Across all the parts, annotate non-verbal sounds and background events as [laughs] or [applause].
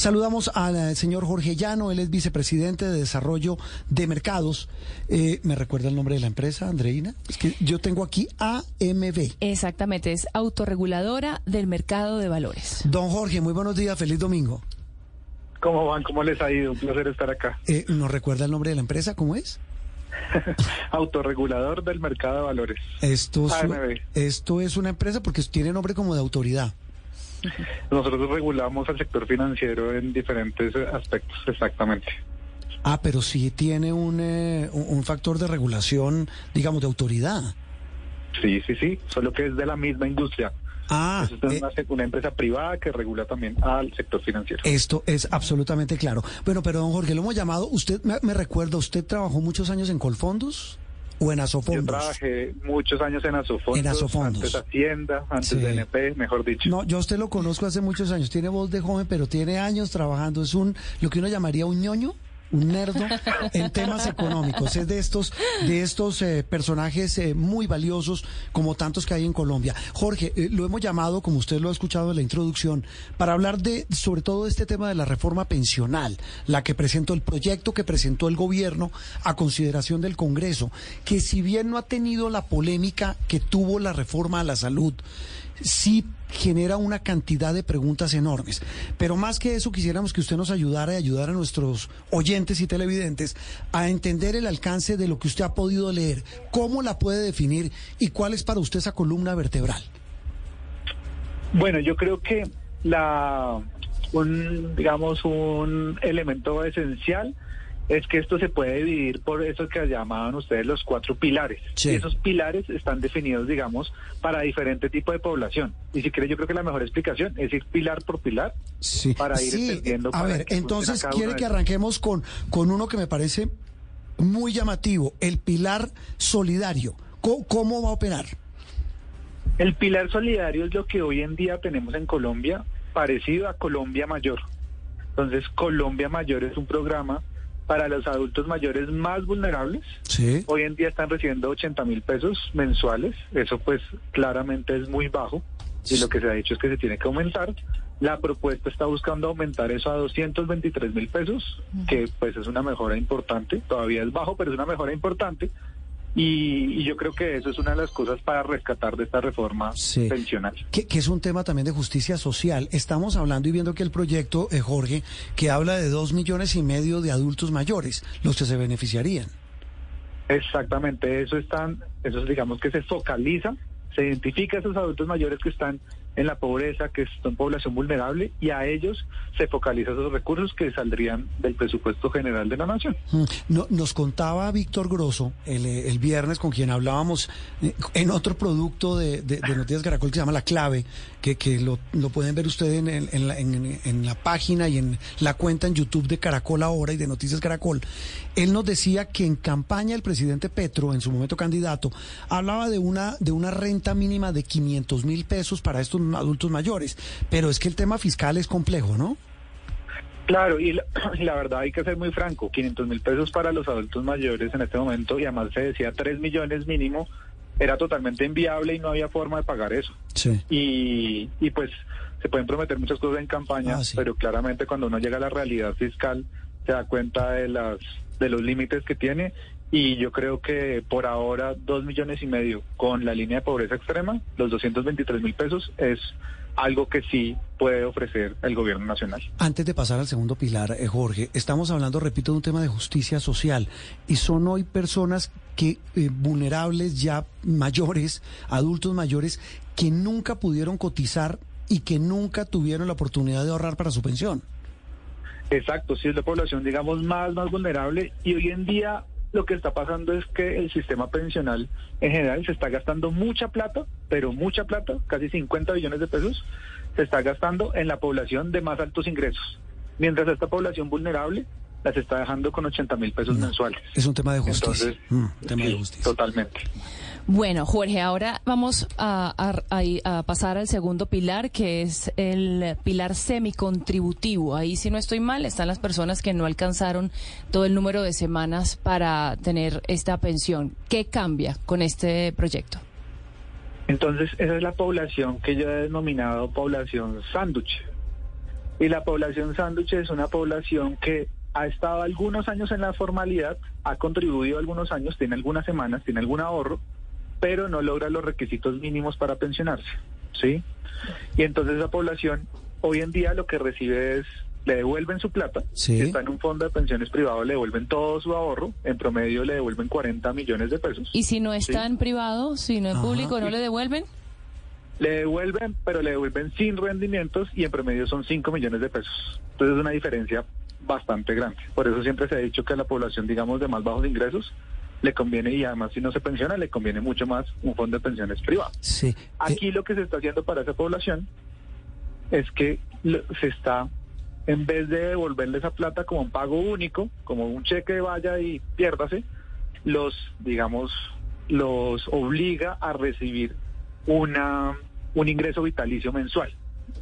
Saludamos al eh, señor Jorge Llano, él es vicepresidente de Desarrollo de Mercados. Eh, ¿Me recuerda el nombre de la empresa, Andreina? Es que yo tengo aquí AMB. Exactamente, es autorreguladora del mercado de valores. Don Jorge, muy buenos días, feliz domingo. ¿Cómo van? ¿Cómo les ha ido? Un placer estar acá. Eh, ¿Nos recuerda el nombre de la empresa? ¿Cómo es? [laughs] Autorregulador del mercado de valores. Esto es, AMB. esto es una empresa porque tiene nombre como de autoridad. Nosotros regulamos al sector financiero en diferentes eh, aspectos, exactamente. Ah, pero sí tiene un, eh, un factor de regulación, digamos, de autoridad. Sí, sí, sí, solo que es de la misma industria. Ah, es eh, una, una empresa privada que regula también al sector financiero. Esto es absolutamente claro. Bueno, pero don Jorge, lo hemos llamado, usted me, me recuerda, ¿usted trabajó muchos años en Colfondos o en Yo Asofondos? trabajé muchos años en Asofondos, En Asofondos. antes Hacienda, antes Sí. de NP, mejor dicho. No, yo a usted lo conozco hace muchos años, tiene voz de joven, pero tiene años trabajando, es un, lo que uno llamaría un ñoño. Un nerdo en temas económicos. Es de estos, de estos eh, personajes eh, muy valiosos, como tantos que hay en Colombia. Jorge, eh, lo hemos llamado, como usted lo ha escuchado en la introducción, para hablar de, sobre todo, este tema de la reforma pensional, la que presentó el proyecto que presentó el gobierno a consideración del Congreso, que si bien no ha tenido la polémica que tuvo la reforma a la salud, sí genera una cantidad de preguntas enormes. Pero más que eso, quisiéramos que usted nos ayudara y ayudara a nuestros oyentes y televidentes a entender el alcance de lo que usted ha podido leer, cómo la puede definir y cuál es para usted esa columna vertebral. Bueno, yo creo que la un digamos un elemento esencial es que esto se puede dividir por eso que llamaban ustedes los cuatro pilares. Sí. Y esos pilares están definidos, digamos, para diferente tipo de población. Y si quiere, yo creo que la mejor explicación es ir pilar por pilar Sí, para ir sí, entendiendo. a ver, entonces quiere que arranquemos con, con uno que me parece muy llamativo, el pilar solidario. ¿Cómo, cómo va a operar? El pilar solidario es lo que hoy en día tenemos en Colombia, parecido a Colombia Mayor. Entonces, Colombia Mayor es un programa para los adultos mayores más vulnerables. Sí. Hoy en día están recibiendo 80 mil pesos mensuales. Eso pues claramente es muy bajo. Y lo que se ha dicho es que se tiene que aumentar. La propuesta está buscando aumentar eso a 223 mil pesos, que pues es una mejora importante. Todavía es bajo, pero es una mejora importante. Y, y yo creo que eso es una de las cosas para rescatar de esta reforma Sí. pensional. Que, que es un tema también de justicia social. Estamos hablando y viendo que el proyecto, eh, Jorge, que habla de dos millones y medio de adultos mayores, los que se beneficiarían. Exactamente, eso están, eso es, digamos que se focaliza, se identifica a esos adultos mayores que están en la pobreza, que son población vulnerable, y a ellos se focaliza esos recursos que saldrían del presupuesto general de la nación. Mm, no- nos contaba Víctor Grosso el, eh, viernes con quien hablábamos eh, en otro producto de, Noticias Caracol que se llama La Clave, que, que lo, pueden ver ustedes en, en la, en la página y en la cuenta en YouTube de Caracol Ahora y de Noticias Caracol. Él nos decía que en campaña el presidente Petro, en su momento candidato, hablaba de una, de una renta mínima de 500 mil pesos para estos adultos mayores. Pero es que el tema fiscal es complejo, ¿no? Claro, y la, y [clears throat] la verdad hay que ser muy franco, 500 mil pesos para los adultos mayores en este momento, y además se decía 3 millones mínimo, era totalmente inviable y no había forma de pagar eso. Sí. y, y pues se pueden prometer muchas cosas en campaña, Ah, sí. pero claramente cuando uno llega a la realidad fiscal se da cuenta de las de los límites que tiene y yo creo que por ahora dos millones y medio con la línea de pobreza extrema, los 223 mil pesos es algo que sí puede ofrecer el gobierno nacional. Antes de pasar al segundo pilar, eh, Jorge, estamos hablando, repito, de un tema de justicia social y son hoy personas que eh, vulnerables, ya mayores, adultos mayores, que nunca pudieron cotizar y que nunca tuvieron la oportunidad de ahorrar para su pensión. Exacto, sí es la población, digamos, más, más vulnerable y hoy en día lo que está pasando es que el sistema pensional en general se está gastando mucha plata, pero mucha plata, casi 50 billones de pesos, se está gastando en la población de más altos ingresos, mientras esta población vulnerable las está dejando con 80 mil pesos No, mensuales. Es un tema de justicia. Entonces, Mm, tema de justicia. totalmente. Bueno, Jorge, ahora vamos a, pasar al segundo pilar, que es el pilar semicontributivo. Ahí, si no estoy mal, están las personas que no alcanzaron todo el número de semanas para tener esta pensión. ¿Qué cambia con este proyecto? Entonces, esa es la población que yo he denominado población sándwich. Y la población sándwich es una población que ha estado algunos años en la formalidad, ha contribuido algunos años, tiene algunas semanas, tiene algún ahorro, pero no logra los requisitos mínimos para pensionarse, ¿sí? Y entonces esa población hoy en día lo que recibe es le devuelven su plata, Sí. si está en un fondo de pensiones privado, le devuelven todo su ahorro, en promedio le devuelven 40 millones de pesos. Y si no está Sí. en privado, si no en Ajá. público, ¿no le devuelven? Le devuelven, pero le devuelven sin rendimientos y en promedio son 5 millones de pesos. Entonces es una diferencia bastante grande. Por eso siempre se ha dicho que a la población, digamos, de más bajos ingresos le conviene, y además si no se pensiona, le conviene mucho más un fondo de pensiones privado. Sí. Eh, Aquí lo que se está haciendo para esa población es que se está, en vez de devolverle esa plata como un pago único, como un cheque vaya y piérdase, los, digamos, los obliga a recibir una, un ingreso vitalicio mensual.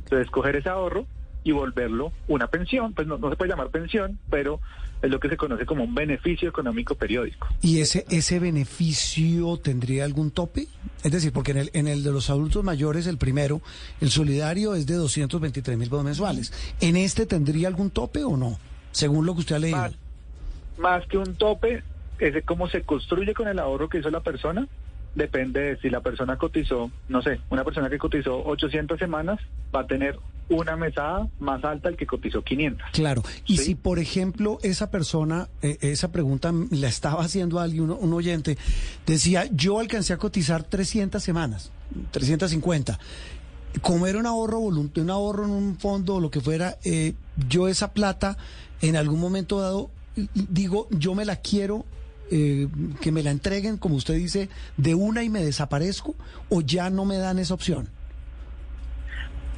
Entonces, coger ese ahorro y volverlo una pensión, pues no, no se puede llamar pensión, pero es lo que se conoce como un beneficio económico periódico. ¿Y ese, ese beneficio tendría algún tope? Es decir, porque en el, en el de los adultos mayores, el primero, el solidario es de 223 mil pesos mensuales. ¿En este tendría algún tope o no? Según lo que usted ha leído. Más, más que un tope, ese cómo se construye con el ahorro que hizo la persona, depende de si la persona cotizó, no sé, una persona que cotizó 800 semanas va a tener una mesada más alta al que cotizó 500. Claro. Y Sí. si, por ejemplo, esa persona, eh, esa pregunta la estaba haciendo alguien, un, oyente, decía, yo alcancé a cotizar 300 semanas, 350. Como era un ahorro voluntario, un ahorro en un fondo o lo que fuera, eh, yo esa plata en algún momento dado, digo, yo me la quiero, eh, que me la entreguen, como usted dice, de una y me desaparezco, o ya no me dan esa opción.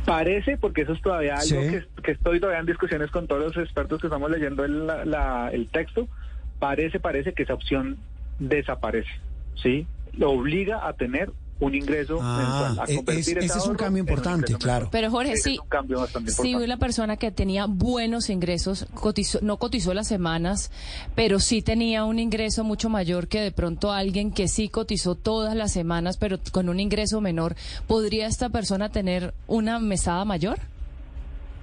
Parece, porque eso es todavía algo Sí. que, que estoy todavía en discusiones con todos los expertos que estamos leyendo el, la- la- el texto, parece, parece que esa opción desaparece, ¿sí? Lo obliga a tener un ingreso Ah, mensual. a e- convertir es- ese es un cambio en importante, claro. mensual. Pero Jorge, sí, es un cambio bastante sí la persona que tenía buenos ingresos, cotizó, no cotizó las semanas, pero sí tenía un ingreso mucho mayor que de pronto alguien que sí cotizó todas las semanas, pero con un ingreso menor, ¿podría esta persona tener una mesada mayor?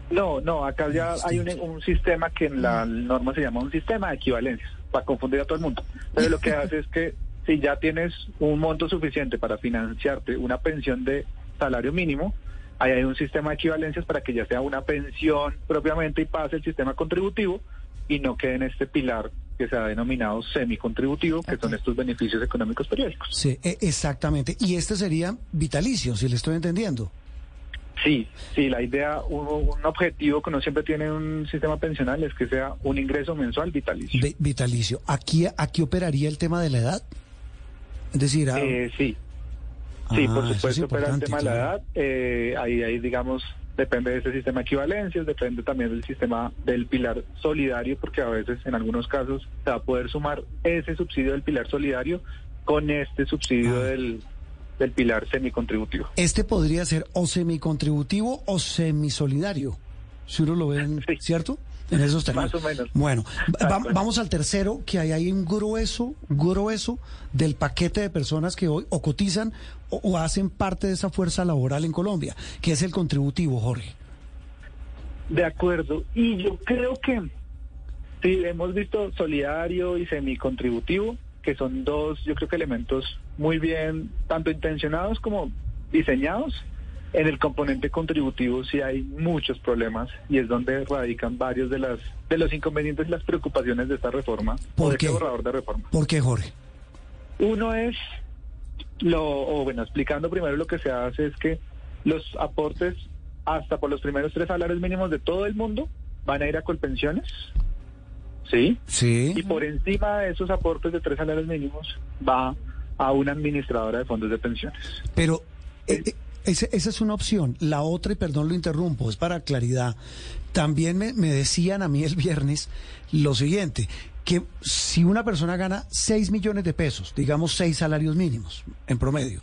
No, no, acá ya hay un, un sistema que en la norma se llama un sistema de equivalencias, para confundir a todo el mundo. Pero lo que [laughs] hace es que si ya tienes un monto suficiente para financiarte una pensión de salario mínimo, ahí hay un sistema de equivalencias para que ya sea una pensión propiamente y pase el sistema contributivo y no quede en este pilar que se ha denominado semicontributivo, que son estos beneficios económicos periódicos. Sí, e- exactamente. Y este sería vitalicio, si le estoy entendiendo. Sí, sí, la idea, un, un objetivo que uno siempre tiene en un sistema pensional es que sea un ingreso mensual vitalicio. Vi- vitalicio. ¿Aquí, ¿Aquí operaría el tema de la edad? Es decir, ah, Eh, sí, sí, ah, por es supuesto, opera el tema de la edad. eh, ahí, ahí, digamos, depende de ese sistema de equivalencias, depende también del sistema del pilar solidario, porque a veces, en algunos casos, se va a poder sumar ese subsidio del pilar solidario con este subsidio Ah. del, del pilar semicontributivo. Este podría ser o semicontributivo o semisolidario, si uno lo ve, en- [laughs] Sí. ¿cierto? En esos términos. Más o menos. Bueno, va- Exacto. vamos al tercero, que hay ahí un grueso, grueso del paquete de personas que hoy o cotizan o, o hacen parte de esa fuerza laboral en Colombia, que es el contributivo, Jorge. De acuerdo. Y yo creo que sí, hemos visto solidario y semicontributivo, que son dos, yo creo que elementos muy bien, tanto intencionados como diseñados. En el componente contributivo sí hay muchos problemas y es donde radican varios de las de los inconvenientes y las preocupaciones de esta reforma ¿Por de este qué? borrador de reforma. ¿Por qué, Jorge? Uno es lo, o bueno, explicando primero lo que se hace es que los aportes hasta por los primeros tres salarios mínimos de todo el mundo van a ir a colpensiones, ¿sí? Sí. Y por encima de esos aportes de tres salarios mínimos va a una administradora de fondos de pensiones. Pero eh, ese- esa es una opción. La otra, y perdón lo interrumpo, es para claridad. También me, me decían a mí el viernes lo siguiente, que si una persona gana 6 millones de pesos, digamos 6 salarios mínimos en promedio,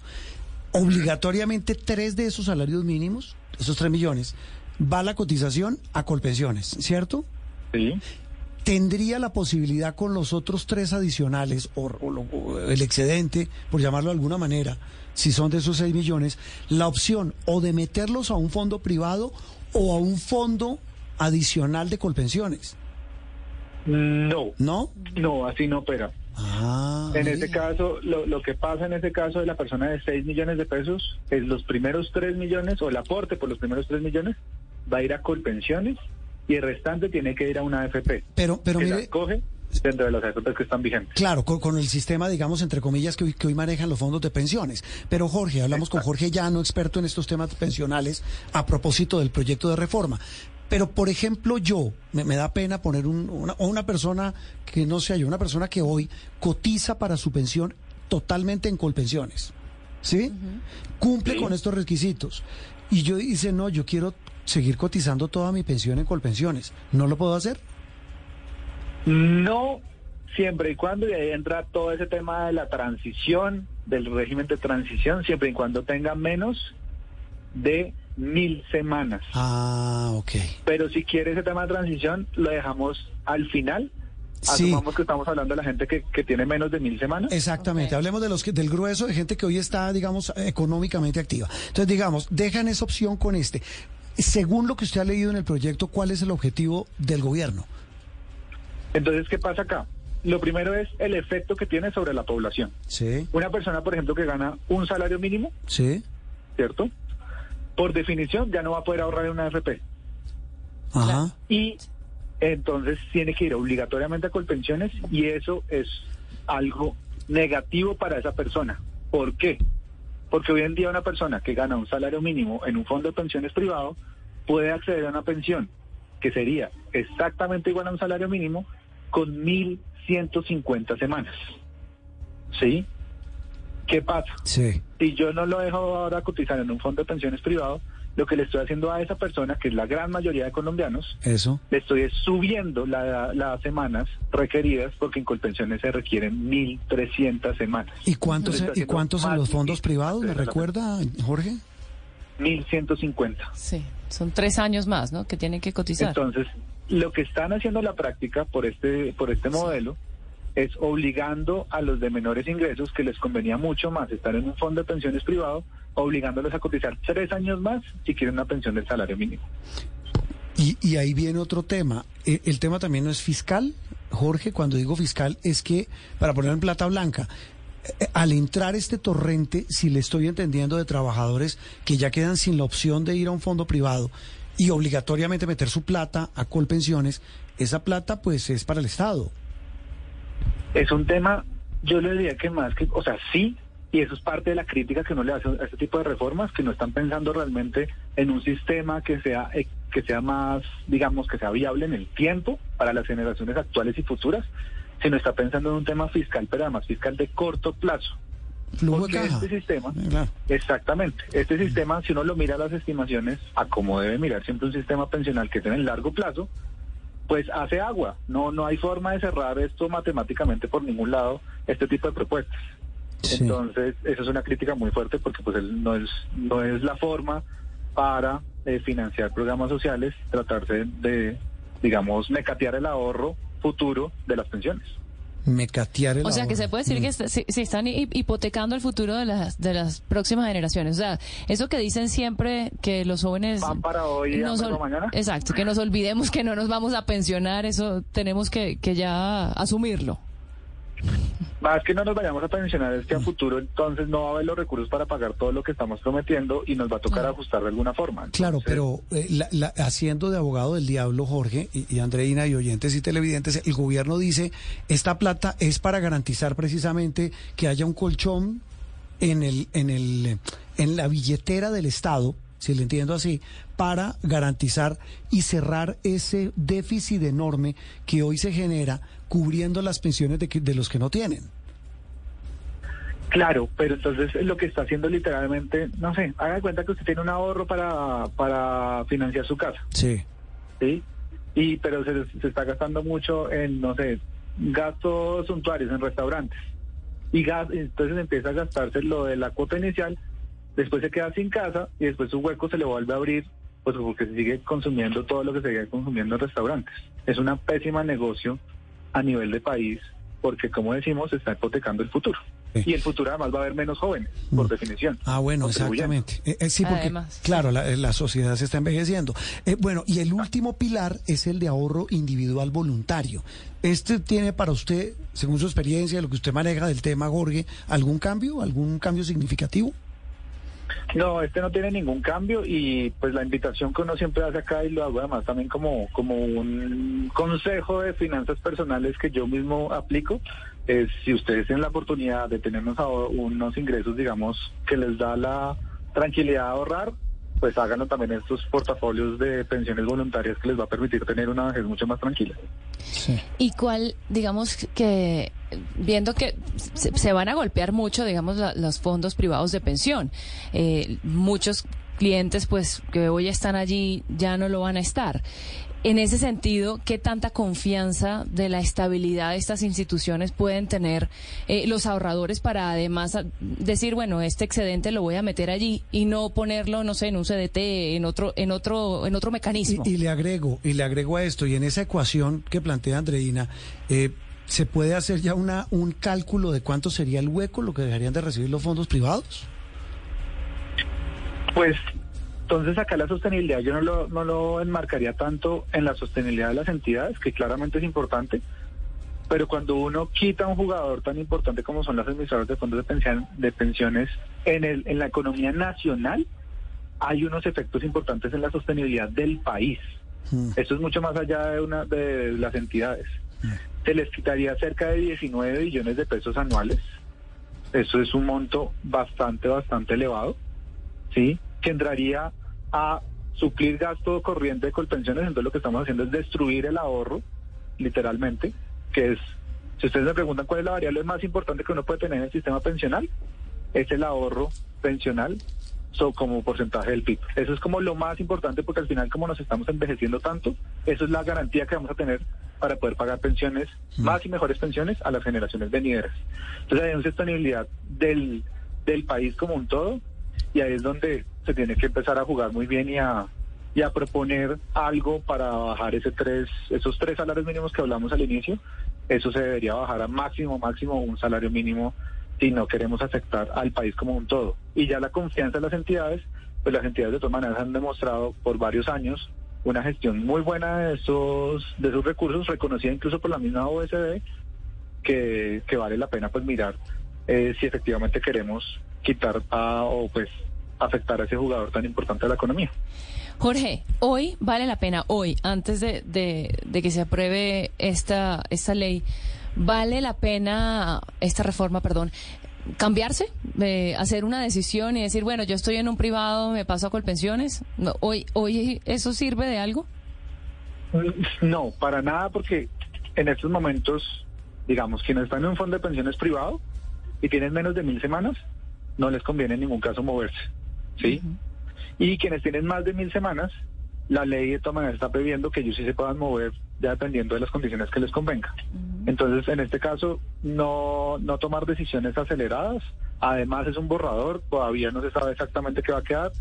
obligatoriamente tres de esos salarios mínimos, esos 3 millones, va la cotización a Colpensiones, ¿cierto? ¿sí? tendría la posibilidad con los otros tres adicionales, o, o el excedente, por llamarlo de alguna manera, si son de esos 6 millones, la opción o de meterlos a un fondo privado o a un fondo adicional de Colpensiones. No, ¿No? no, así no opera. Ah, En este caso, lo, lo que pasa en este caso de la persona de 6 millones de pesos es los primeros 3 millones o el aporte por los primeros 3 millones va a ir a Colpensiones y el restante tiene que ir a una AFP. Pero, pero que mire, las coge dentro de las AFP que están vigentes. Claro, con, con el sistema, digamos, entre comillas, que hoy, que hoy manejan los fondos de pensiones. Pero Jorge, hablamos con Jorge Llano, experto en estos temas pensionales, a propósito del proyecto de reforma. Pero, por ejemplo, yo, me, me da pena poner un, una, o una persona que no sea yo, una persona que hoy cotiza para su pensión totalmente en Colpensiones. ¿Sí? Cumple Sí. con estos requisitos. Y yo dice, no, yo quiero seguir cotizando toda mi pensión en Colpensiones. ¿No lo puedo hacer? No siempre y cuando, y ahí entra todo ese tema de la transición, del régimen de transición, siempre y cuando tenga menos de mil semanas. Ah, ok. Pero si quiere ese tema de transición, lo dejamos al final. Sí. Asumamos que estamos hablando de la gente que, que tiene menos de mil semanas. Exactamente, hablemos de los que, del grueso de gente que hoy está, digamos, económicamente activa. Entonces, digamos, dejan esa opción con este. Según lo que usted ha leído en el proyecto, ¿cuál es el objetivo del gobierno? Entonces, ¿qué pasa acá? Lo primero es el efecto que tiene sobre la población. Sí, Una persona, por ejemplo, que gana un salario mínimo, sí, ¿cierto? Por definición ya no va a poder ahorrar en una AFP. ajá, y entonces tiene que ir obligatoriamente a Colpensiones y eso es algo negativo para esa persona. ¿Por qué? Porque hoy en día una persona que gana un salario mínimo en un fondo de pensiones privado puede acceder a una pensión que sería exactamente igual a un salario mínimo con 1.150 semanas. ¿Sí? ¿Qué pasa? sí, si yo no lo dejo ahora cotizar en un fondo de pensiones privado, lo que le estoy haciendo a esa persona, que es la gran mayoría de colombianos, eso. le estoy es subiendo la- las semanas requeridas porque en Colpensiones se requieren 1.300 semanas. ¿Y cuántos, y cuántos en los fondos privados? ¿Me recuerda, Jorge? 1.150. Sí, son tres años más, ¿no? Que tienen que cotizar. Entonces, lo que están haciendo en la práctica por este, por este modelo es obligando a los de menores ingresos, que les convenía mucho más estar en un fondo de pensiones privado, obligándolos a cotizar tres años más si quieren una pensión del salario mínimo. Y, y ahí viene otro tema. Eh, El tema también no es fiscal, Jorge. Cuando digo fiscal es que, para poner en plata blanca, eh, al entrar este torrente, si le estoy entendiendo, de trabajadores que ya quedan sin la opción de ir a un fondo privado y obligatoriamente meter su plata a Colpensiones, esa plata pues es para el Estado. Es un tema, yo le diría que más que, o sea, sí, y eso es parte de la crítica que uno le hace a este tipo de reformas, que no están pensando realmente en un sistema que sea, eh, que sea más, digamos, que sea viable en el tiempo para las generaciones actuales y futuras, sino está pensando en un tema fiscal, pero además fiscal de corto plazo. Flujo de Porque caja. este sistema, Eh, claro. exactamente, este sistema, si uno lo mira a las estimaciones, a como debe mirar siempre un sistema pensional que es en el largo plazo, pues hace agua. No, no hay forma de cerrar esto matemáticamente por ningún lado, este tipo de propuestas. Sí. Entonces, eso es una crítica muy fuerte porque pues no es no es la forma para eh, financiar programas sociales, tratarse de, digamos, mecatear el ahorro futuro de las pensiones. Mecatear el O sea, que se puede decir que est- se, se están hi- hipotecando el futuro de las, de las próximas generaciones. O sea, eso que dicen siempre que los jóvenes... Van para hoy y nos para mañana. Exacto, que nos olvidemos que no nos vamos a pensionar, eso tenemos que, que ya asumirlo. Más que no nos vayamos a pensionar es que a futuro entonces no va a haber los recursos para pagar todo lo que estamos prometiendo y nos va a tocar ajustar de alguna forma. Claro, pero eh, la- la- haciendo de abogado del diablo, Jorge y, y Andreina y oyentes y televidentes, el gobierno dice, esta plata es para garantizar precisamente que haya un colchón en el, en el, en la billetera del Estado, si le entiendo así, para garantizar y cerrar ese déficit enorme que hoy se genera cubriendo las pensiones de, que- de los que no tienen. Claro, pero entonces lo que está haciendo literalmente, no sé, haga de cuenta que usted tiene un ahorro para, para financiar su casa, Sí. ¿sí? Y pero se, se está gastando mucho en, no sé, gastos suntuarios en restaurantes. Y gas, entonces empieza a gastarse lo de la cuota inicial, después se queda sin casa y después su hueco se le vuelve a abrir, pues porque se sigue consumiendo todo lo que se sigue consumiendo en restaurantes. Es una pésima negocio a nivel de país porque, como decimos, se está hipotecando el futuro. y el futuro además va a haber menos jóvenes, por definición. Ah, bueno, exactamente. Eh, eh, sí, porque, claro, la, sociedad se está envejeciendo. Eh, bueno, y el último pilar es el de ahorro individual voluntario. ¿Este tiene para usted, según su experiencia, lo que usted maneja del tema, Jorge, algún cambio, algún cambio significativo? No, este no tiene ningún cambio y pues la invitación que uno siempre hace acá y lo hago además también como, como un consejo de finanzas personales que yo mismo aplico es si ustedes tienen la oportunidad de tener unos ingresos, digamos, que les da la tranquilidad de ahorrar, pues háganlo también estos portafolios de pensiones voluntarias que les va a permitir tener una vejez mucho más tranquila. ¿Y cuál, digamos que, viendo que se, van a golpear mucho, digamos, los fondos privados de pensión, eh, muchos clientes pues que hoy están allí ya no lo van a estar. En ese sentido, ¿qué tanta confianza de la estabilidad de estas instituciones pueden tener eh, los ahorradores para además decir, bueno, este excedente lo voy a meter allí y no ponerlo, no sé, en un CDT, en otro, en otro, en otro mecanismo? Y, le agrego, y le agrego a esto, y en esa ecuación que plantea Andreina, eh, ¿se puede hacer ya una un cálculo de cuánto sería el hueco, lo que dejarían de recibir los fondos privados? Pues entonces acá la sostenibilidad yo no lo, no lo enmarcaría tanto en la sostenibilidad de las entidades, que claramente es importante, pero cuando uno quita a un jugador tan importante como son las emisoras de fondos de, pensión, de pensiones en, el, en la economía nacional, hay unos efectos importantes en la sostenibilidad del país. Hmm. Eso es mucho más allá de, una, de las entidades. Se les quitaría cerca de 19 billones de pesos anuales. Eso es un monto bastante, bastante elevado. ¿sí? Que entraría a suplir gasto corriente de colpensiones, entonces lo que estamos haciendo es destruir el ahorro, literalmente, que es, si ustedes me preguntan cuál es la variable más importante que uno puede tener en el sistema pensional, es el ahorro pensional so, como porcentaje del PIB. Eso es como lo más importante porque al final como nos estamos envejeciendo tanto, eso es la garantía que vamos a tener para poder pagar pensiones, más y mejores pensiones a las generaciones venideras. Entonces hay una sostenibilidad del, del país como un todo y ahí es donde se tiene que empezar a jugar muy bien y a, y a proponer algo para bajar ese tres, esos tres salarios mínimos que hablamos al inicio. Eso se debería bajar a máximo, máximo un salario mínimo si no queremos afectar al país como un todo. Y ya la confianza de las entidades, pues las entidades de todas maneras han demostrado por varios años una gestión muy buena de esos, de esos recursos, reconocida incluso por la misma OSD, que, que vale la pena pues mirar eh, si efectivamente queremos quitar a, o pues afectar a ese jugador tan importante de la economía. Jorge, hoy vale la pena, hoy, antes de, de, que se apruebe esta, esta ley, ¿vale la pena, esta reforma, perdón, cambiarse, eh, hacer una decisión y decir, bueno, yo estoy en un privado, me paso a Colpensiones? No, hoy, ¿Hoy eso sirve de algo? No, para nada, porque en estos momentos, digamos, quienes están en un fondo de pensiones privado y tienen menos de mil semanas, no les conviene en ningún caso moverse, ¿sí? Y quienes tienen más de mil semanas, la ley de todas maneras está previendo que ellos sí se puedan mover ya dependiendo de las condiciones que les convenga. Entonces, en este caso, no, no tomar decisiones aceleradas. Además, es un borrador, todavía no se sabe exactamente qué va a quedar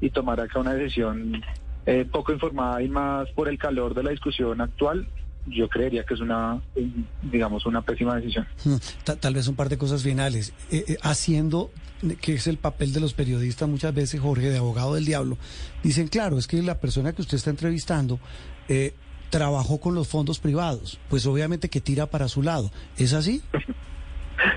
y tomar acá una decisión eh, poco informada y más por el calor de la discusión actual yo creería que es una, digamos, una pésima decisión. Hmm, tal, vez un par de cosas finales. Eh, eh, haciendo, que es el papel de los periodistas muchas veces, Jorge, de abogado del diablo, dicen, claro, es que la persona que usted está entrevistando eh, trabajó con los fondos privados, pues obviamente que tira para su lado. ¿Es así? [laughs]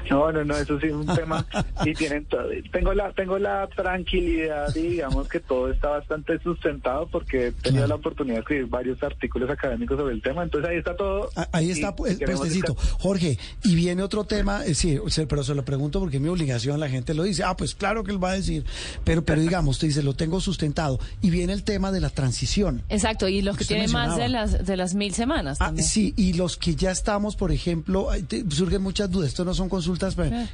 No, no, no, eso sí es un tema y tienen todo, tengo la tengo la tranquilidad y digamos que todo está bastante sustentado porque he tenido la oportunidad de escribir varios artículos académicos sobre el tema, entonces ahí está todo. Ah, ahí está el puestecito. Jorge, y viene otro tema, eh, sí, pero se lo pregunto porque es mi obligación, la gente lo dice, ah, pues claro que él va a decir, pero pero digamos, te dice, lo tengo sustentado y viene el tema de la transición. Exacto, y los que tienen más de las de las mil semanas. Ah, sí, y los que ya estamos, por ejemplo, surgen muchas dudas, esto no son consultas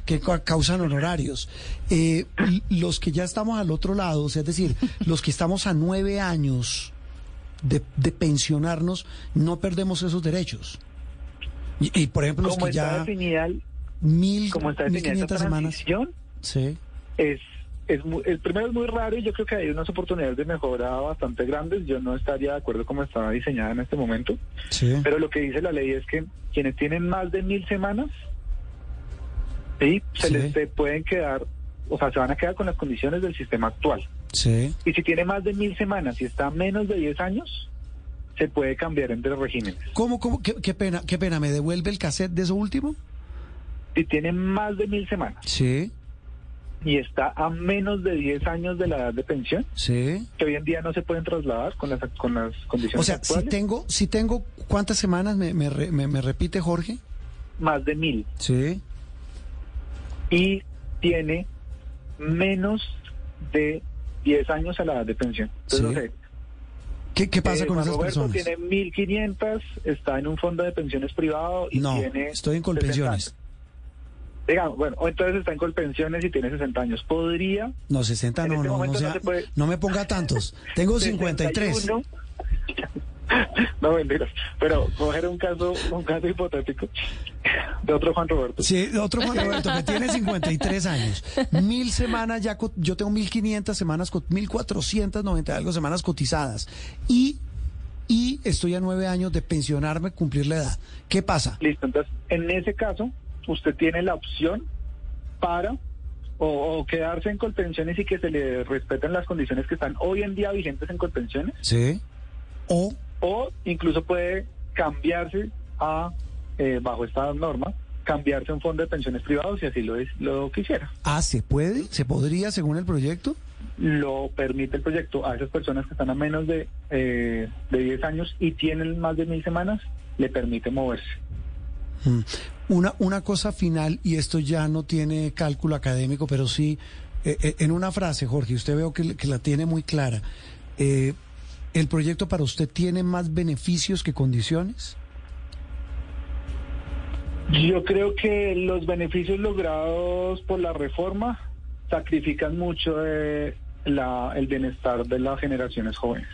que causan honorarios. Eh, los que ya estamos al otro lado, es decir, [laughs] los que estamos a nueve años de, pensionarnos, no perdemos esos derechos. Y, por ejemplo, los que ya... Definida, mil, como está definida semanas. Sí. Es es el primero es muy raro y yo creo que hay unas oportunidades de mejora bastante grandes. Yo no estaría de acuerdo como estaba diseñada en este momento. Sí. Pero lo que dice la ley es que quienes tienen más de mil semanas Sí, se Sí. les se pueden quedar, o sea, se van a quedar con las condiciones del sistema actual. Sí. Y si tiene más de mil semanas y está menos de 10 años, se puede cambiar entre regímenes. ¿Cómo, cómo? Qué, qué pena, qué pena. ¿Me devuelve el cassette de eso último? Si tiene más de mil semanas Sí, y está a menos de 10 años de la edad de pensión, sí. que hoy en día no se pueden trasladar con las, con las condiciones O sea, si tengo, si tengo, ¿cuántas semanas me, me, me- me repite Jorge? más de mil. Sí. Y tiene menos de 10 años a la edad de pensión. Entonces, Sí. no sé, ¿Qué, qué pasa eh, con Juan esas Roberto personas? tiene 1.500, está en un fondo de pensiones privado y No, tiene... estoy en 60 Colpensiones. Digamos, bueno, o entonces está en Colpensiones y tiene 60 años. Podría... No, 60 En no, este no, no, momento no sea- se puede- no me ponga tantos. Tengo [laughs] 53. 61. no, mentiras. Pero coger un caso, un caso hipotético de otro Juan Roberto. Sí, otro Juan Roberto que tiene 53 años. Mil semanas ya, yo tengo 1500 semanas, co- 1490 algo semanas cotizadas. Y, y estoy a nueve años de pensionarme, cumplir la edad. ¿Qué pasa? Listo, entonces en ese caso usted tiene la opción para o, o quedarse en Colpensiones y que se le respeten las condiciones que están hoy en día vigentes en Colpensiones Sí. O, o incluso puede cambiarse a, eh, bajo esta norma, cambiarse a un fondo de pensiones privados si así lo, es, lo quisiera. ah, ¿se puede? ¿Se podría según el proyecto? Lo permite el proyecto a esas personas que están a menos de, eh, de 10 años y tienen más de mil semanas, le permite moverse. Mm. Una, una cosa final, y esto ya no tiene cálculo académico, pero sí, eh, eh, en una frase, Jorge, usted veo que, que la tiene muy clara. Eh, ¿El proyecto para usted tiene más beneficios que condiciones? Yo creo que los beneficios logrados por la reforma sacrifican mucho de la, el bienestar de las generaciones jóvenes.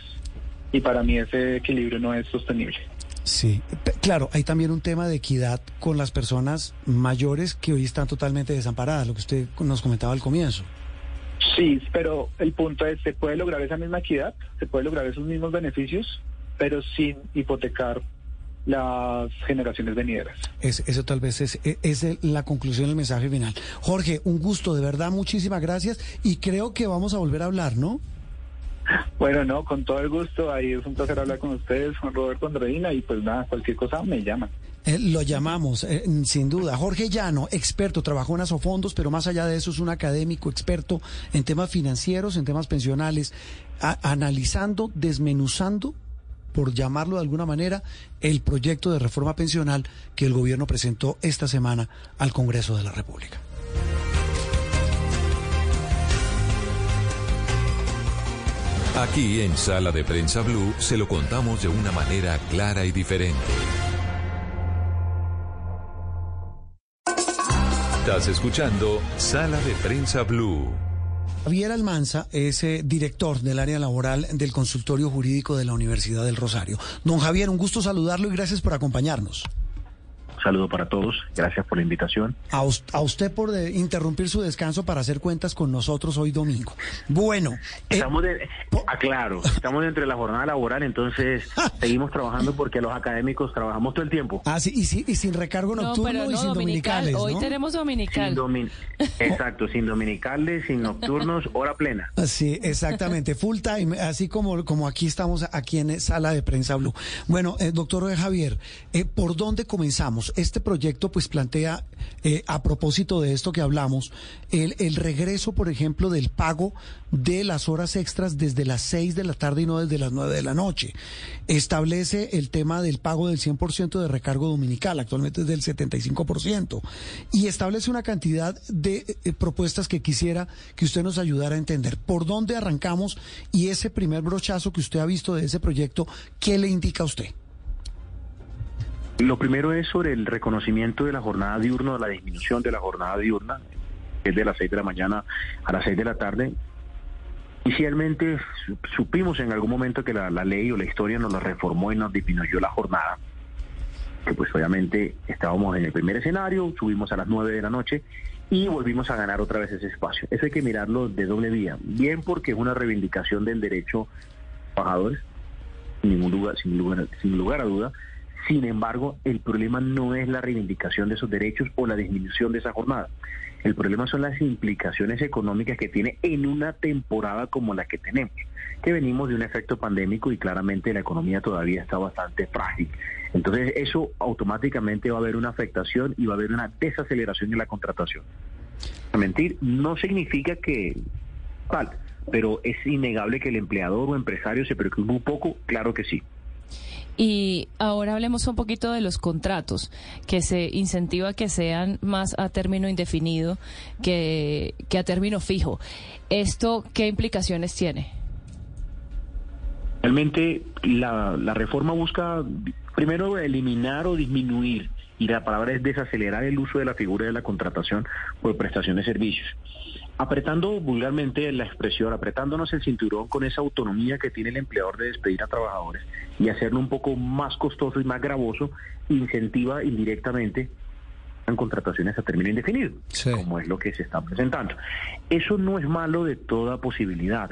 Y para mí ese equilibrio no es sostenible. Sí, claro, hay también un tema de equidad con las personas mayores que hoy están totalmente desamparadas, lo que usted nos comentaba al comienzo. Sí, pero el punto es, se puede lograr esa misma equidad, se puede lograr esos mismos beneficios, pero sin hipotecar las generaciones venideras. Es, eso tal vez es, e- es la conclusión del mensaje final. Jorge, un gusto, de verdad, muchísimas gracias y creo que vamos a volver a hablar, ¿no? Bueno, no, con todo el gusto, ahí es un placer hablar con ustedes, Juan Roberto Andreina, y pues nada, cualquier cosa me llaman. Eh, lo llamamos, eh, sin duda. Jorge Llano, experto, trabajó en Asofondos, pero más allá de eso es un académico experto en temas financieros, en temas pensionales, analizando, desmenuzando, por llamarlo de alguna manera, el proyecto de reforma pensional que el gobierno presentó esta semana al Congreso de la República. Aquí en Sala de Prensa Blue se lo contamos de una manera clara y diferente. Estás escuchando Sala de Prensa Blue. Javier Almanza es eh, director del área laboral del consultorio jurídico de la Universidad del Rosario. Don Javier, un gusto saludarlo y gracias por acompañarnos. Saludo para todos, gracias por la invitación. A, us- a usted por eh, interrumpir su descanso para hacer cuentas con nosotros hoy domingo. Bueno, eh, Estamos de, aclaro, estamos dentro de la jornada laboral, entonces [laughs] seguimos trabajando porque los académicos trabajamos todo el tiempo. ah, sí, y, y sin recargo No, nocturno pero y no, sin dominical. dominicales, Hoy ¿no? tenemos Sin dominical. domin- [laughs] Exacto, sin dominicales, sin nocturnos, hora plena. Ah, Sí, exactamente, full time, así como, como aquí estamos, aquí en Sala de Prensa Blue. Bueno, eh, doctor Javier, eh, ¿por dónde comenzamos? Este proyecto pues plantea, eh, a propósito de esto que hablamos, el, regreso, por ejemplo, del pago de las horas extras desde las 6 de la tarde y no desde las 9 de la noche. Establece el tema del pago del 100% de recargo dominical, actualmente es del 75%, y establece una cantidad de eh, propuestas que quisiera que usted nos ayudara a entender. ¿Por dónde arrancamos? Y ese primer brochazo que usted ha visto de ese proyecto, ¿qué le indica a usted? Lo primero es sobre el reconocimiento de la jornada diurna, de la disminución de la jornada diurna, que es de las 6 de la mañana a las 6 de la tarde. Inicialmente su- supimos en algún momento que la, la ley o la historia nos la reformó y nos disminuyó la jornada. Que pues obviamente estábamos en el primer escenario, subimos a las 9 de la noche y volvimos a ganar otra vez ese espacio. Eso hay que mirarlo de doble vía. Bien porque es una reivindicación del derecho de los trabajadores, sin ningún lugar, sin lugar, sin lugar a duda, Sin embargo, el problema no es la reivindicación de esos derechos o la disminución de esa jornada. El problema son las implicaciones económicas que tiene en una temporada como la que tenemos, que venimos de un efecto pandémico y claramente la economía todavía está bastante frágil. Entonces eso automáticamente va a haber una afectación y va a haber una desaceleración en la contratación. Mentir no significa que tal, pero es innegable que el empleador o empresario se preocupe un poco, claro que sí. Y ahora hablemos un poquito de los contratos, que se incentiva que sean más a término indefinido que, a término fijo. ¿Esto qué implicaciones tiene? Realmente la, la reforma busca primero eliminar o disminuir, y la palabra es desacelerar el uso de la figura de la contratación por prestación de servicios apretando vulgarmente la expresión, apretándonos el cinturón con esa autonomía que tiene el empleador de despedir a trabajadores y hacerlo un poco más costoso y más gravoso, incentiva indirectamente en contrataciones a término indefinido, como es lo que se está presentando. Eso no es malo de toda posibilidad.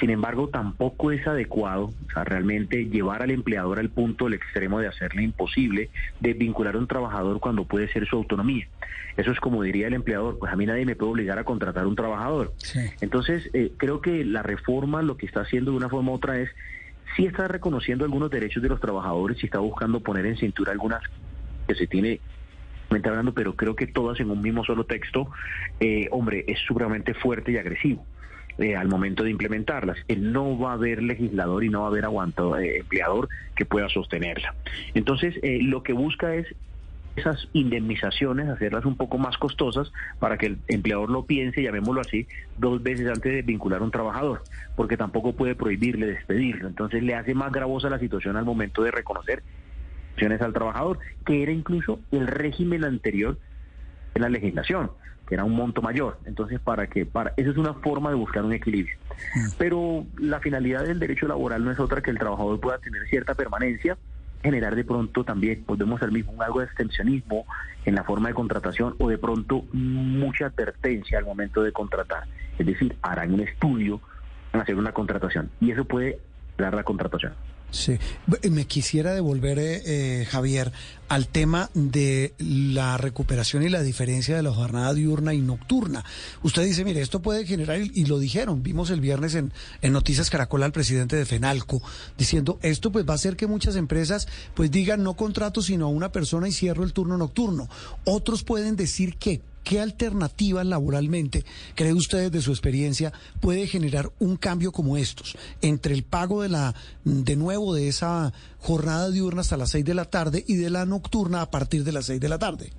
Sin embargo, tampoco es adecuado, o sea, realmente llevar al empleador al punto, el extremo de hacerle imposible de vincular a un trabajador cuando puede ser su autonomía. Eso es como diría el empleador, pues a mí nadie me puede obligar a contratar un trabajador. Entonces, eh, creo que la reforma lo que está haciendo de una forma u otra es, sí está reconociendo algunos derechos de los trabajadores y está buscando poner en cintura algunas que se tiene hablando, pero creo que todas en un mismo solo texto, eh, hombre, es supremamente fuerte y agresivo. Eh, al momento de implementarlas. no va a haber legislador y no va a haber aguantado, empleador que pueda sostenerla. Entonces, lo que busca es esas indemnizaciones, hacerlas un poco más costosas para que el empleador lo piense, llamémoslo así, dos veces antes de vincular a un trabajador, porque tampoco puede prohibirle despedirlo. Entonces le hace más gravosa la situación al momento de reconocer al trabajador, que era incluso el régimen anterior en la legislación, que era un monto mayor. Entonces, para que para esa es una forma de buscar un equilibrio. Mm. Pero la finalidad del derecho laboral no es otra que el trabajador pueda tener cierta permanencia generar de pronto también, volvemos al mismo, algo de extensionismo en la forma de contratación o de pronto mucha advertencia al momento de contratar. Es decir, harán un estudio, a hacer una contratación y eso puede dar la contratación. Sí, me quisiera devolver, eh, eh, Javier, al tema de la recuperación y la diferencia de la jornada diurna y nocturna. Usted dice, mire, esto puede generar, y lo dijeron, vimos el viernes en, en Noticias Caracol al presidente de FENALCO, diciendo, esto pues va a hacer que muchas empresas pues digan no contrato sino a una persona y cierro el turno nocturno. Otros pueden decir que ¿Qué alternativa laboralmente cree usted de su experiencia puede generar un cambio como estos entre el pago de la de nuevo de esa jornada diurna hasta las seis de la tarde y de la nocturna a partir de las seis de la tarde?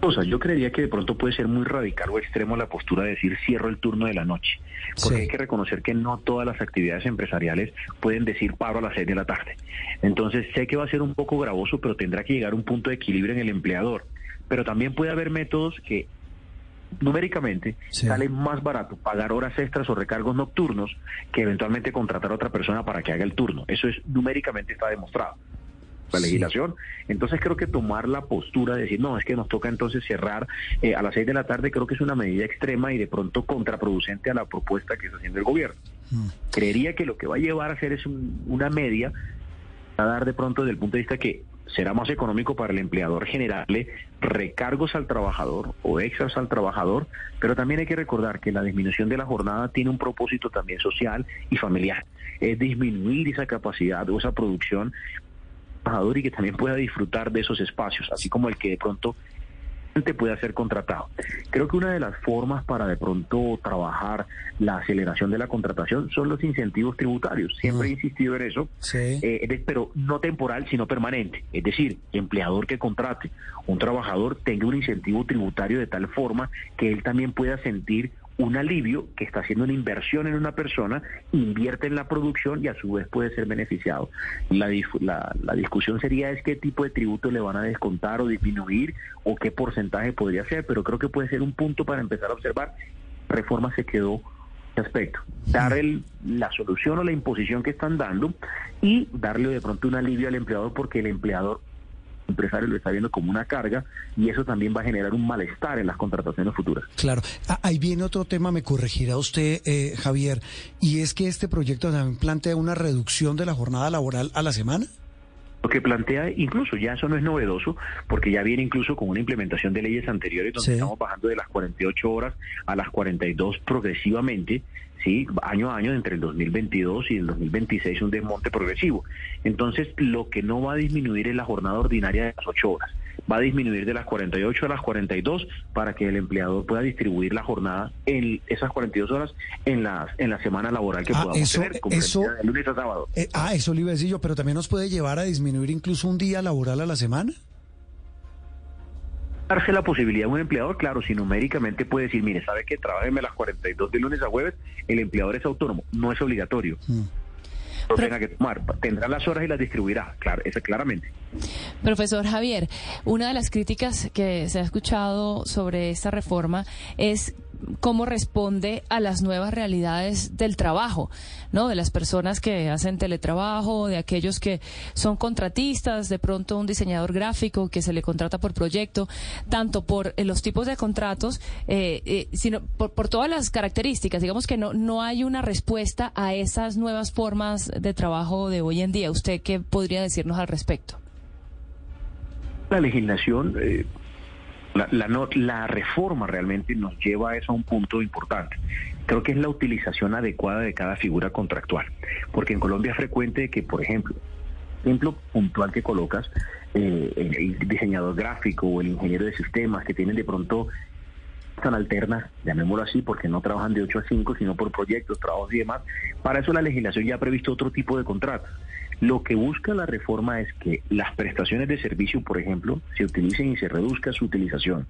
O sea, yo creería que de pronto puede ser muy radical o extremo la postura de decir cierro el turno de la noche, porque hay que reconocer que no todas las actividades empresariales pueden decir paro a las seis de la tarde. Entonces sé que va a ser un poco gravoso, pero tendrá que llegar a un punto de equilibrio en el empleador pero también puede haber métodos que numéricamente sale más barato pagar horas extras o recargos nocturnos que eventualmente contratar a otra persona para que haga el turno. Eso es numéricamente está demostrado. La legislación. Entonces creo que tomar la postura de decir, no, es que nos toca entonces cerrar eh, a las seis de la tarde, creo que es una medida extrema y de pronto contraproducente a la propuesta que está haciendo el gobierno. Mm. Creería que lo que va a llevar a hacer es una media, a dar de pronto desde el punto de vista que será más económico para el empleador generarle recargos al trabajador o extras al trabajador, pero también hay que recordar que la disminución de la jornada tiene un propósito también social y familiar, es disminuir esa capacidad o esa producción trabajador y que también pueda disfrutar de esos espacios, así como el que de pronto puede ser contratado. Creo que una de las formas para de pronto trabajar la aceleración de la contratación son los incentivos tributarios. Siempre he insistido en eso, eh, pero no temporal, sino permanente. Es decir, empleador que contrate un trabajador tenga un incentivo tributario de tal forma que él también pueda sentir un alivio que está haciendo una inversión en una persona, invierte en la producción y a su vez puede ser beneficiado. La, la, discusión sería es qué tipo de tributo le van a descontar o disminuir o qué porcentaje podría ser, pero creo que puede ser un punto para empezar a observar. Reforma se quedó aspecto, dar el, la solución o la imposición que están dando y darle de pronto un alivio al empleador porque el empleador empresario lo está viendo como una carga y eso también va a generar un malestar en las contrataciones futuras. Claro, ah, ahí viene otro tema, me corregirá usted, eh, Javier, y es que este proyecto también plantea una reducción de la jornada laboral a la semana. Lo que plantea, incluso ya eso no es novedoso, porque ya viene incluso con una implementación de leyes anteriores donde estamos bajando de las 48 horas a las 42 progresivamente, sí, año a año entre el 2022 y el 2026 un desmonte progresivo. Entonces, lo que no va a disminuir es la jornada ordinaria de las 8 horas va a disminuir de las 48 a las 42 para que el empleador pueda distribuir la jornada en esas 42 horas en la, en la semana laboral que ah, podamos eso, tener, eso, de lunes a sábado. Eh, ah, eso le iba a decir yo, pero también nos puede llevar a disminuir incluso un día laboral a la semana. Darse la posibilidad a un empleador, claro, si numéricamente puede decir, mire, sabe que trabajeme las 42 de lunes a jueves, el empleador es autónomo, no es obligatorio. Mm tenga que tomar. Tendrá las horas y las distribuirá, claro, eso claramente. Profesor Javier, una de las críticas que se ha escuchado sobre esta reforma es cómo responde a las nuevas realidades del trabajo, ¿no? De las personas que hacen teletrabajo, de aquellos que son contratistas, de pronto un diseñador gráfico que se le contrata por proyecto, tanto por eh, los tipos de contratos, eh, eh, sino por, todas las características. Digamos que no, no hay una respuesta a esas nuevas formas de trabajo de hoy en día. ¿Usted qué podría decirnos al respecto? La legislación la, la, reforma realmente nos lleva a eso a un punto importante. Creo que es la utilización adecuada de cada figura contractual. Porque en Colombia es frecuente que, por ejemplo, ejemplo puntual que colocas, eh, el diseñador gráfico o el ingeniero de sistemas que tienen de pronto tan alternas, llamémoslo así, porque no trabajan de 8 a 5, sino por proyectos, trabajos y demás. Para eso la legislación ya ha previsto otro tipo de contratos. Lo que busca la reforma es que las prestaciones de servicio, por ejemplo, se utilicen y se reduzca su utilización.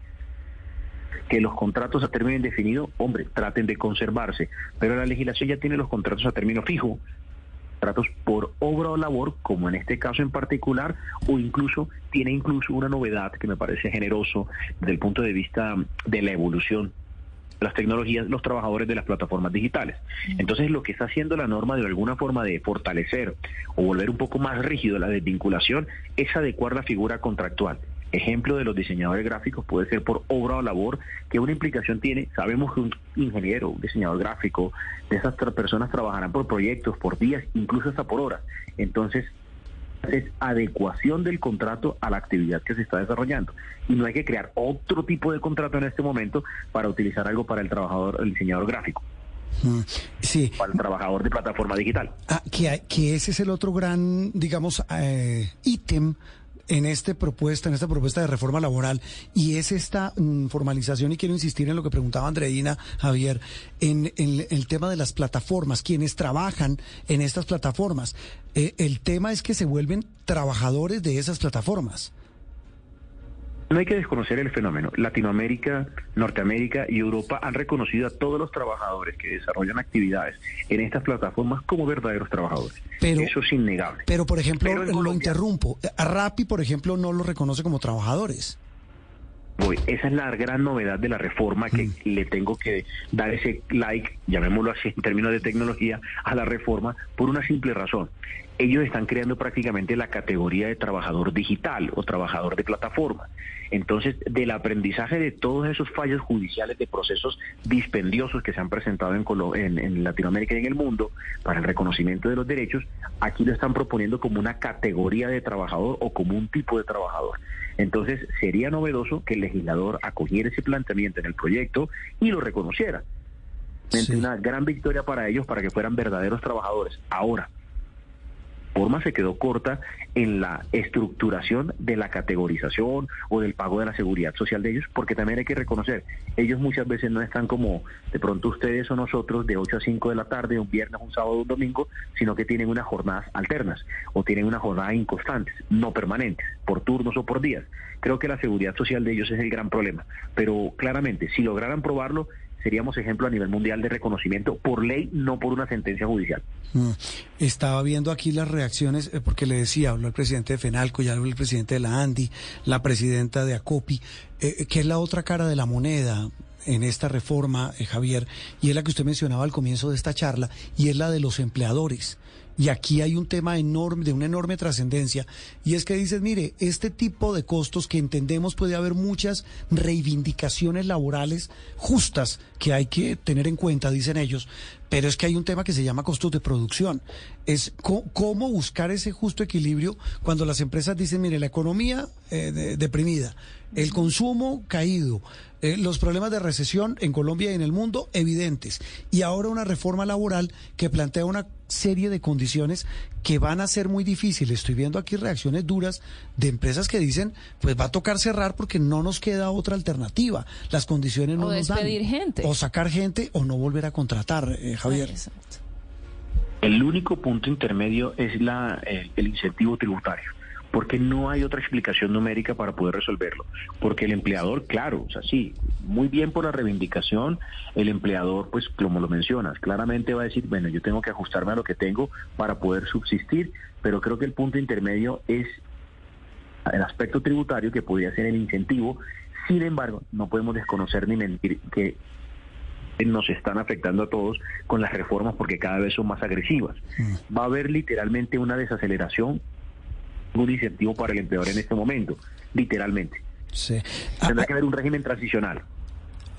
Que los contratos a término indefinido, hombre, traten de conservarse, pero la legislación ya tiene los contratos a término fijo, contratos por obra o labor, como en este caso en particular, o incluso tiene incluso una novedad que me parece generoso desde el punto de vista de la evolución las tecnologías, los trabajadores de las plataformas digitales. Entonces, lo que está haciendo la norma de alguna forma de fortalecer o volver un poco más rígido la desvinculación es adecuar la figura contractual. Ejemplo de los diseñadores gráficos puede ser por obra o labor, que una implicación tiene. Sabemos que un ingeniero, un diseñador gráfico, de esas personas trabajarán por proyectos, por días, incluso hasta por horas. Entonces, es adecuación del contrato a la actividad que se está desarrollando. Y no hay que crear otro tipo de contrato en este momento para utilizar algo para el trabajador, el diseñador gráfico. Mm, sí. Para el trabajador de plataforma digital. Ah, que, que ese es el otro gran, digamos, eh, ítem en esta propuesta, en esta propuesta de reforma laboral, y es esta mm, formalización, y quiero insistir en lo que preguntaba Andreina, Javier, en, el tema de las plataformas, quienes trabajan en estas plataformas. Eh, el tema es que se vuelven trabajadores de esas plataformas. No hay que desconocer el fenómeno. Latinoamérica, Norteamérica y Europa han reconocido a todos los trabajadores que desarrollan actividades en estas plataformas como verdaderos trabajadores. Eso es innegable. Pero, por ejemplo, lo interrumpo. A Rappi, por ejemplo, no lo reconoce como trabajadores. Voy. Esa es la gran novedad de la reforma que mm. le tengo que dar ese like, llamémoslo así en términos de tecnología, a la reforma por una simple razón ellos están creando prácticamente la categoría de trabajador digital o trabajador de plataforma. Entonces, del aprendizaje de todos esos fallos judiciales de procesos dispendiosos que se han presentado en, en, Latinoamérica y en el mundo para el reconocimiento de los derechos, aquí lo están proponiendo como una categoría de trabajador o como un tipo de trabajador. Entonces, sería novedoso que el legislador acogiera ese planteamiento en el proyecto y lo reconociera. Una gran victoria para ellos para que fueran verdaderos trabajadores. Ahora, forma se quedó corta en la estructuración de la categorización o del pago de la seguridad social de ellos, porque también hay que reconocer, ellos muchas veces no están como de pronto ustedes o nosotros de 8 a 5 de la tarde, un viernes, un sábado, un domingo, sino que tienen unas jornadas alternas o tienen una jornada inconstantes, no permanentes, por turnos o por días. Creo que la seguridad social de ellos es el gran problema, pero claramente, si lograran probarlo, seríamos ejemplo a nivel mundial de reconocimiento por ley, no por una sentencia judicial. Mm. Estaba viendo aquí las reacciones, eh, porque le decía, habló el presidente de FENALCO, ya habló el presidente de la ANDI, la presidenta de ACOPI, eh, eh, que es la otra cara de la moneda en esta reforma, Javier, y es la que usted mencionaba al comienzo de esta charla, y es la de los empleadores. Y aquí hay un tema enorme, de una enorme trascendencia, y es que dices, mire, este tipo de costos que entendemos puede haber muchas reivindicaciones laborales justas que hay que tener en cuenta, dicen ellos, pero es que hay un tema que se llama costos de producción. Es cómo buscar ese justo equilibrio cuando las empresas dicen, mire, la economía eh, deprimida, el consumo caído, eh, los problemas de recesión en Colombia y en el mundo evidentes, y ahora una reforma laboral que plantea una serie de condiciones que van a ser muy difíciles. Estoy viendo aquí reacciones duras de empresas que dicen, pues va a tocar cerrar porque no nos queda otra alternativa. Las condiciones no nos dan. gente. O sacar gente o no volver a contratar, eh, Javier. El único punto intermedio es la, el incentivo tributario porque no hay otra explicación numérica para poder resolverlo. Porque el empleador, claro, o sea, sí, muy bien por la reivindicación, el empleador, pues como lo mencionas, claramente va a decir, bueno, yo tengo que ajustarme a lo que tengo para poder subsistir, pero creo que el punto intermedio es el aspecto tributario que podría ser el incentivo. Sin embargo, no podemos desconocer ni mentir que nos están afectando a todos con las reformas porque cada vez son más agresivas. Mm. Va a haber literalmente una desaceleración un incentivo para el empleador en este momento, literalmente. Sí. Tendrá ah, que haber un régimen transicional.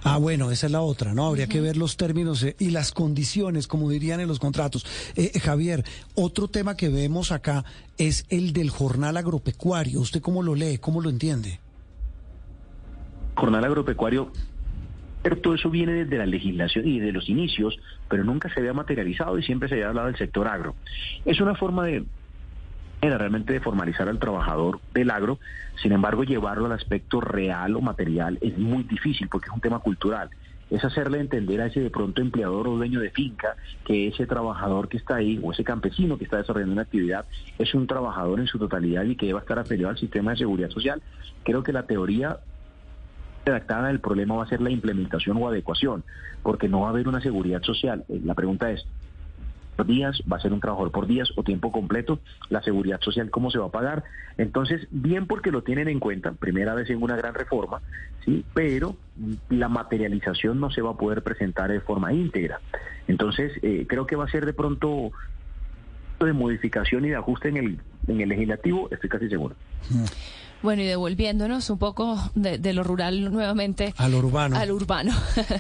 Ah, bueno, esa es la otra, ¿no? Habría que ver los términos eh, y las condiciones, como dirían en los contratos. Eh, eh, Javier, otro tema que vemos acá es el del jornal agropecuario. ¿Usted cómo lo lee? ¿Cómo lo entiende? Jornal agropecuario, todo eso viene desde la legislación y desde los inicios, pero nunca se había materializado y siempre se había hablado del sector agro. Es una forma de era realmente de formalizar al trabajador del agro, sin embargo llevarlo al aspecto real o material es muy difícil porque es un tema cultural. Es hacerle entender a ese de pronto empleador o dueño de finca que ese trabajador que está ahí o ese campesino que está desarrollando una actividad es un trabajador en su totalidad y que debe estar afiliado al sistema de seguridad social. Creo que la teoría redactada del problema va a ser la implementación o adecuación, porque no va a haber una seguridad social. Eh, la pregunta es, días, va a ser un trabajador por días o tiempo completo, la seguridad social cómo se va a pagar. Entonces, bien porque lo tienen en cuenta, primera vez en una gran reforma, sí, pero la materialización no se va a poder presentar de forma íntegra. Entonces, eh, creo que va a ser de pronto de modificación y de ajuste en el, en el legislativo, estoy casi seguro. Mm. Bueno, y devolviéndonos un poco de, lo rural nuevamente. Al urbano. Al urbano.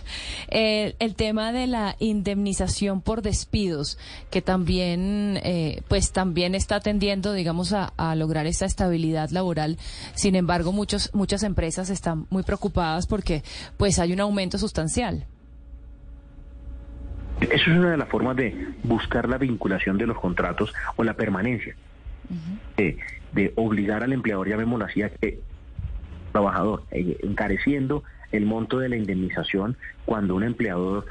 [laughs] el, tema de la indemnización por despidos, que también, eh, pues también está tendiendo, digamos, a, lograr esta estabilidad laboral. Sin embargo, muchos, muchas empresas están muy preocupadas porque, pues, hay un aumento sustancial. Eso es una de las formas de buscar la vinculación de los contratos o la permanencia de obligar al empleador, llamémoslo así, a que trabajador, eh, encareciendo el monto de la indemnización cuando un empleador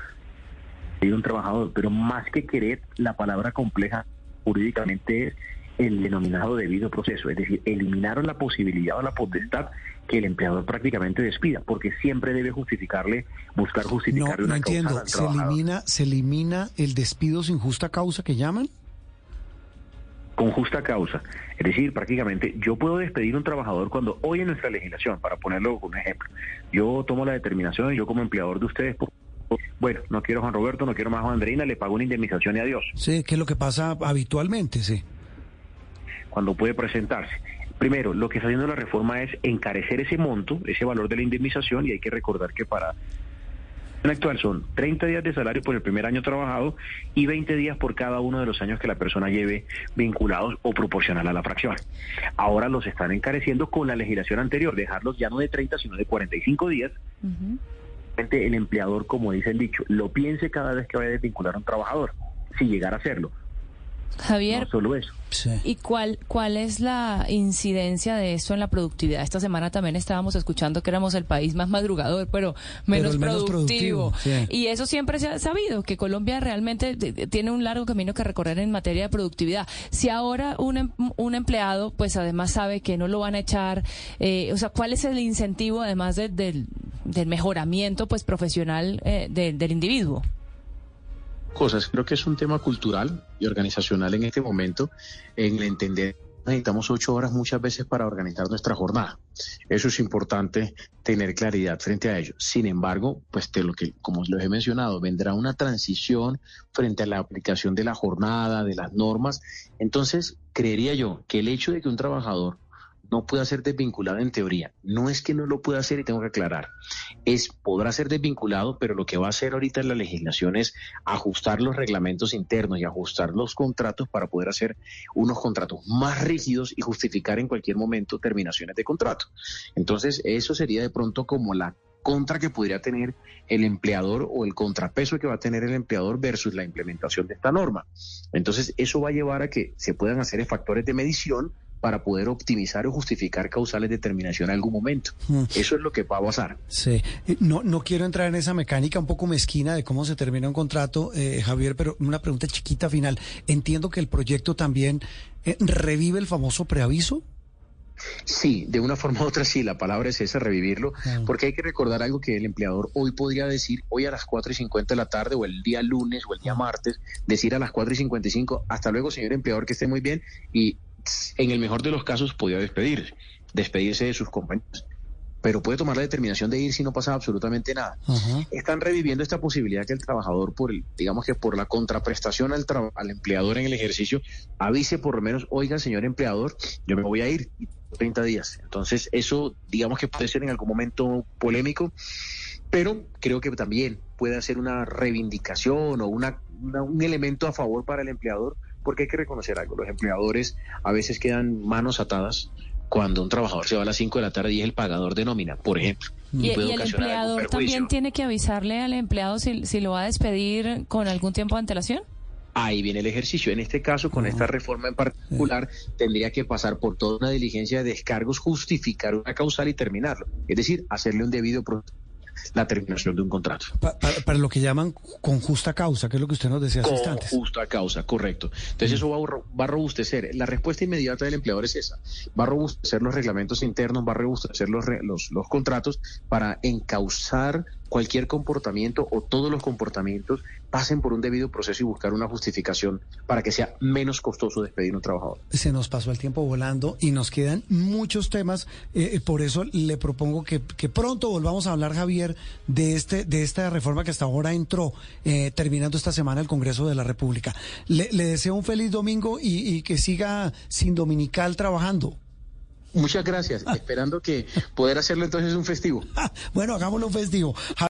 pide un trabajador, pero más que querer, la palabra compleja jurídicamente es el denominado debido proceso, es decir, eliminaron la posibilidad o la potestad que el empleador prácticamente despida, porque siempre debe justificarle, buscar justificarle no, no entiendo, ¿se elimina, ¿se elimina el despido sin justa causa que llaman? Con justa causa. Es decir, prácticamente yo puedo despedir a un trabajador cuando hoy en nuestra legislación, para ponerlo como ejemplo, yo tomo la determinación, yo como empleador de ustedes, bueno, no quiero a Juan Roberto, no quiero más a Juan Andreina, le pago una indemnización y adiós. Sí, que es lo que pasa habitualmente, sí. Cuando puede presentarse. Primero, lo que está haciendo la reforma es encarecer ese monto, ese valor de la indemnización, y hay que recordar que para actual son 30 días de salario por el primer año trabajado y 20 días por cada uno de los años que la persona lleve vinculados o proporcional a la fracción. Ahora los están encareciendo con la legislación anterior, dejarlos ya no de 30 sino de 45 días. El empleador, como dice el dicho, lo piense cada vez que vaya a desvincular a un trabajador, si llegara a hacerlo. Javier, solo eso. ¿y cuál, cuál es la incidencia de esto en la productividad? Esta semana también estábamos escuchando que éramos el país más madrugador, pero menos productivo. Y eso siempre se ha sabido, que Colombia realmente tiene un largo camino que recorrer en materia de productividad. Si ahora un, em, un empleado, pues además sabe que no lo van a echar, eh, o sea, ¿cuál es el incentivo además del, del mejoramiento pues profesional eh, del individuo? Cosas. Creo que es un tema cultural y organizacional en este momento, en el entender necesitamos ocho horas muchas veces para organizar nuestra jornada. Eso es importante tener claridad frente a ello. Sin embargo, pues de lo que, como les he mencionado, vendrá una transición frente a la aplicación de la jornada, de las normas. Entonces, creería yo que el hecho de que un trabajador no pueda ser desvinculado en teoría. No es que no lo pueda hacer y tengo que aclarar. Es podrá ser desvinculado, pero lo que va a hacer ahorita la legislación es ajustar los reglamentos internos y ajustar los contratos para poder hacer unos contratos más rígidos y justificar en cualquier momento terminaciones de contrato. Entonces, eso sería de pronto como la contra que podría tener el empleador o el contrapeso que va a tener el empleador versus la implementación de esta norma. Entonces, eso va a llevar a que se puedan hacer factores de medición para poder optimizar o justificar causales de terminación en algún momento. Mm. Eso es lo que va a pasar. Sí, eh, no, no quiero entrar en esa mecánica un poco mezquina de cómo se termina un contrato, eh, Javier, pero una pregunta chiquita final. Entiendo que el proyecto también eh, revive el famoso preaviso. Sí, de una forma u otra sí, la palabra es esa, revivirlo, ah. porque hay que recordar algo que el empleador hoy podría decir, hoy a las 4 y 50 de la tarde o el día lunes o el día ah. martes, decir a las 4 y 55, hasta luego señor empleador, que esté muy bien, y en el mejor de los casos podía despedirse, despedirse de sus compañeros pero puede tomar la determinación de ir si no pasa absolutamente nada. Están reviviendo esta posibilidad que el trabajador, por el, digamos que por la contraprestación al, al empleador en el ejercicio, avise por lo menos, oiga, señor empleador, yo me voy a ir 30 días. Entonces, eso, digamos que puede ser en algún momento polémico, pero creo que también puede ser una reivindicación o una, un elemento a favor para el empleador, porque hay que reconocer algo, los empleadores a veces quedan manos atadas cuando un trabajador se va a las 5 de la tarde y es el pagador de nómina, por ejemplo. Y, el empleador también tiene que avisarle al empleado si, si lo va a despedir con algún tiempo de antelación. Ahí viene el ejercicio. En este caso, con esta reforma en particular, tendría que pasar por toda una diligencia de descargos, justificar una causal y terminarlo. Es decir, hacerle un debido proceso la terminación de un contrato. para, lo que llaman con justa causa, que es lo que usted nos decía hace instantes. Con justa causa, correcto. Entonces eso va a, robustecer. La respuesta inmediata del empleador es esa. Va a robustecer los reglamentos internos, va a robustecer los, los, los contratos para encauzar cualquier comportamiento o todos los comportamientos pasen por un debido proceso y buscar una justificación para que sea menos costoso despedir a un trabajador. Se nos pasó el tiempo volando y nos quedan muchos temas. Eh, eh, por eso le propongo que, pronto volvamos a hablar, Javier, de este de esta reforma que hasta ahora entró, eh, terminando esta semana el Congreso de la República. Le, deseo un feliz domingo y, y que siga sin dominical trabajando. Muchas gracias. [laughs] Esperando que poder hacerlo entonces un festivo. [laughs] bueno, hagámoslo un festivo.